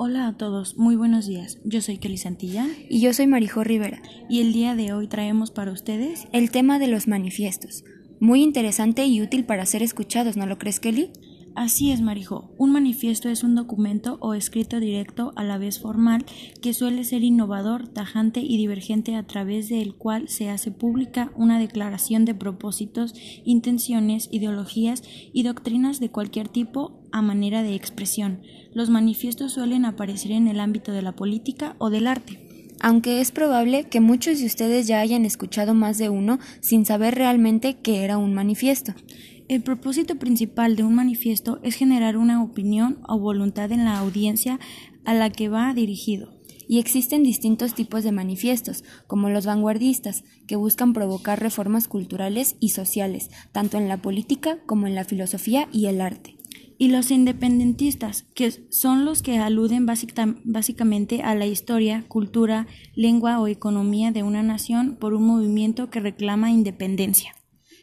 Hola a todos, muy buenos días. Yo soy Kelly Santilla. Y yo soy Marijo Rivera. Y el día de hoy traemos para ustedes el tema de los manifiestos. Muy interesante y útil para ser escuchados, ¿no lo crees, Kelly? Así es, Marijo. Un manifiesto es un documento o escrito directo a la vez formal que suele ser innovador, tajante y divergente a través del cual se hace pública una declaración de propósitos, intenciones, ideologías y doctrinas de cualquier tipo a manera de expresión. Los manifiestos suelen aparecer en el ámbito de la política o del arte aunque es probable que muchos de ustedes ya hayan escuchado más de uno sin saber realmente qué era un manifiesto. El propósito principal de un manifiesto es generar una opinión o voluntad en la audiencia a la que va dirigido. Y existen distintos tipos de manifiestos, como los vanguardistas, que buscan provocar reformas culturales y sociales, tanto en la política como en la filosofía y el arte. Y los independentistas, que son los que aluden básicamente a la historia, cultura, lengua o economía de una nación por un movimiento que reclama independencia.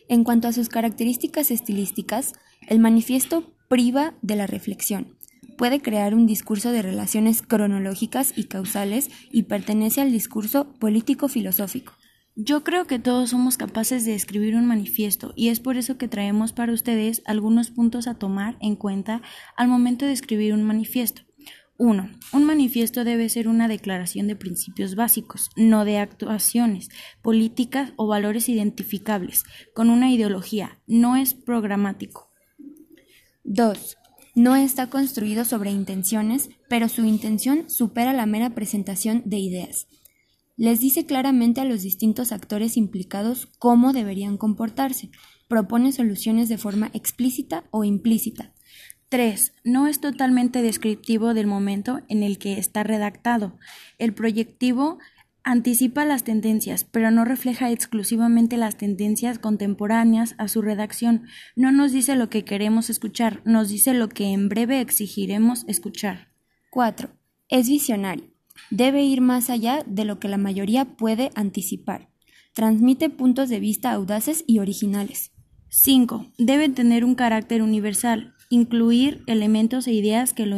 En cuanto a sus características estilísticas, el manifiesto priva de la reflexión. Puede crear un discurso de relaciones cronológicas y causales y pertenece al discurso político-filosófico. Yo creo que todos somos capaces de escribir un manifiesto y es por eso que traemos para ustedes algunos puntos a tomar en cuenta al momento de escribir un manifiesto. 1. Un manifiesto debe ser una declaración de principios básicos, no de actuaciones, políticas o valores identificables, con una ideología, no es programático. 2. No está construido sobre intenciones, pero su intención supera la mera presentación de ideas. Les dice claramente a los distintos actores implicados cómo deberían comportarse, propone soluciones de forma explícita o implícita, 3. No es totalmente descriptivo del momento en el que está redactado. El proyectivo anticipa las tendencias, pero no refleja exclusivamente las tendencias contemporáneas a su redacción. No nos dice lo que queremos escuchar, nos dice lo que en breve exigiremos escuchar. 4. Es visionario. Debe ir más allá de lo que la mayoría puede anticipar. Transmite puntos de vista audaces y originales. 5. Debe tener un carácter universal incluir elementos e ideas que lo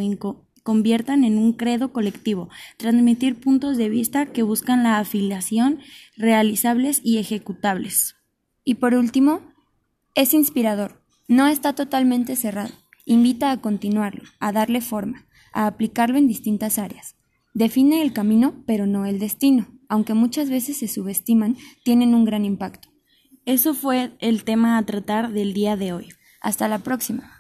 conviertan en un credo colectivo, transmitir puntos de vista que buscan la afiliación, realizables y ejecutables. Y por último, es inspirador, no está totalmente cerrado, invita a continuarlo, a darle forma, a aplicarlo en distintas áreas. Define el camino, pero no el destino, aunque muchas veces se subestiman, tienen un gran impacto. Eso fue el tema a tratar del día de hoy. Hasta la próxima.